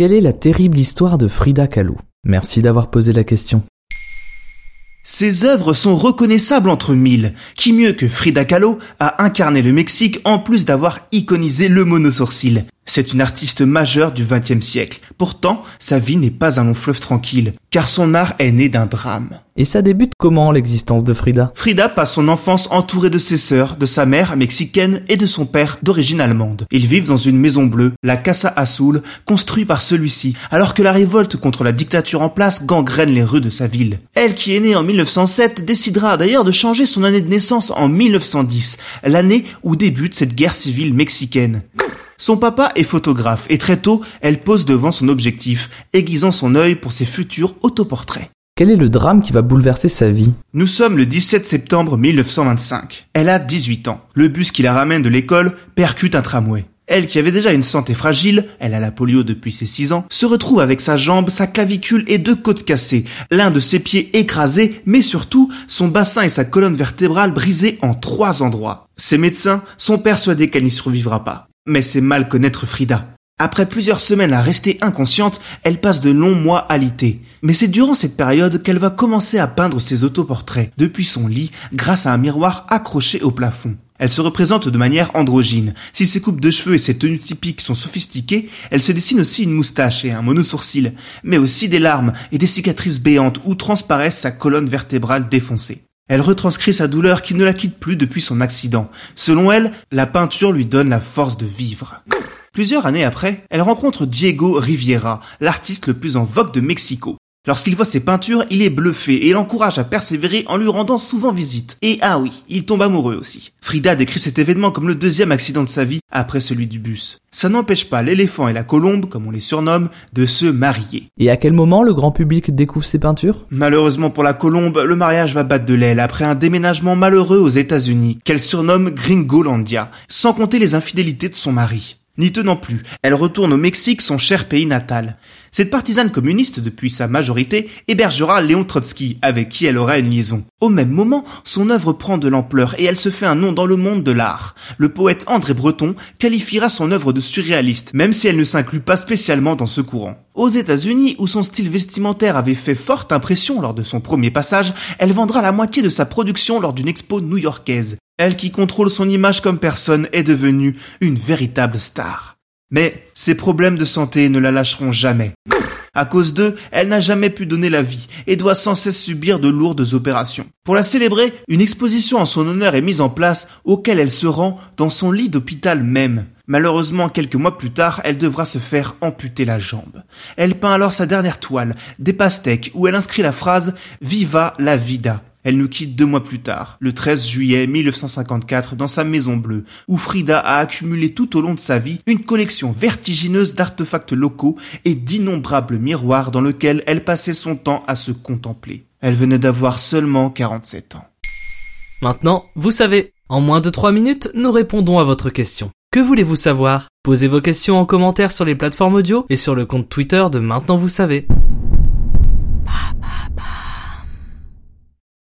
Quelle est la terrible histoire de Frida Kahlo? Merci d'avoir posé la question. Ses œuvres sont reconnaissables entre mille. Qui mieux que Frida Kahlo a incarné le Mexique en plus d'avoir iconisé le monosourcil? C'est une artiste majeure du XXe siècle. Pourtant, sa vie n'est pas un long fleuve tranquille, car son art est né d'un drame. Et ça débute comment l'existence de Frida? Frida passe son enfance entourée de ses sœurs, de sa mère mexicaine et de son père d'origine allemande. Ils vivent dans une maison bleue, la Casa Azul, construite par celui-ci, alors que la révolte contre la dictature en place gangrène les rues de sa ville. Elle, qui est née en 1907, décidera d'ailleurs de changer son année de naissance en 1910, l'année où débute cette guerre civile mexicaine. Son papa est photographe et très tôt, elle pose devant son objectif, aiguisant son œil pour ses futurs autoportraits. Quel est le drame qui va bouleverser sa vie? Nous sommes le 17 septembre 1925. Elle a 18 ans. Le bus qui la ramène de l'école percute un tramway. Elle, qui avait déjà une santé fragile, elle a la polio depuis ses 6 ans, se retrouve avec sa jambe, sa clavicule et deux côtes cassées, l'un de ses pieds écrasé, mais surtout son bassin et sa colonne vertébrale brisés en trois endroits. Ses médecins sont persuadés qu'elle n'y survivra pas. Mais c'est mal connaître Frida. Après plusieurs semaines à rester inconsciente, elle passe de longs mois alitée. Mais c'est durant cette période qu'elle va commencer à peindre ses autoportraits, depuis son lit, grâce à un miroir accroché au plafond. Elle se représente de manière androgyne. Si ses coupes de cheveux et ses tenues typiques sont sophistiquées, elle se dessine aussi une moustache et un monosourcil, mais aussi des larmes et des cicatrices béantes où transparaissent sa colonne vertébrale défoncée. Elle retranscrit sa douleur qui ne la quitte plus depuis son accident. Selon elle, la peinture lui donne la force de vivre. Plusieurs années après, elle rencontre Diego Riviera, l'artiste le plus en vogue de Mexico. Lorsqu'il voit ses peintures, il est bluffé et l'encourage à persévérer en lui rendant souvent visite. Et ah oui, il tombe amoureux aussi. Frida décrit cet événement comme le deuxième accident de sa vie après celui du bus. Ça n'empêche pas l'éléphant et la colombe, comme on les surnomme, de se marier. Et à quel moment le grand public découvre ses peintures? Malheureusement pour la colombe, le mariage va battre de l'aile après un déménagement malheureux aux États-Unis, qu'elle surnomme Gringolandia, sans compter les infidélités de son mari. N'y tenant plus, elle retourne au Mexique, son cher pays natal. Cette partisane communiste, depuis sa majorité, hébergera Léon Trotsky, avec qui elle aura une liaison. Au même moment, son œuvre prend de l'ampleur et elle se fait un nom dans le monde de l'art. Le poète André Breton qualifiera son œuvre de surréaliste, même si elle ne s'inclut pas spécialement dans ce courant. Aux États-Unis, où son style vestimentaire avait fait forte impression lors de son premier passage, elle vendra la moitié de sa production lors d'une expo new-yorkaise. Elle qui contrôle son image comme personne est devenue une véritable star. Mais ses problèmes de santé ne la lâcheront jamais. À cause d'eux, elle n'a jamais pu donner la vie et doit sans cesse subir de lourdes opérations. Pour la célébrer, une exposition en son honneur est mise en place auquel elle se rend dans son lit d'hôpital même. Malheureusement, quelques mois plus tard, elle devra se faire amputer la jambe. Elle peint alors sa dernière toile, des pastèques, où elle inscrit la phrase Viva la vida. Elle nous quitte deux mois plus tard, le 13 juillet 1954, dans sa maison bleue, où Frida a accumulé tout au long de sa vie une collection vertigineuse d'artefacts locaux et d'innombrables miroirs dans lesquels elle passait son temps à se contempler. Elle venait d'avoir seulement 47 ans. Maintenant, vous savez, en moins de 3 minutes, nous répondons à votre question. Que voulez-vous savoir? Posez vos questions en commentaire sur les plateformes audio et sur le compte Twitter de Maintenant vous savez.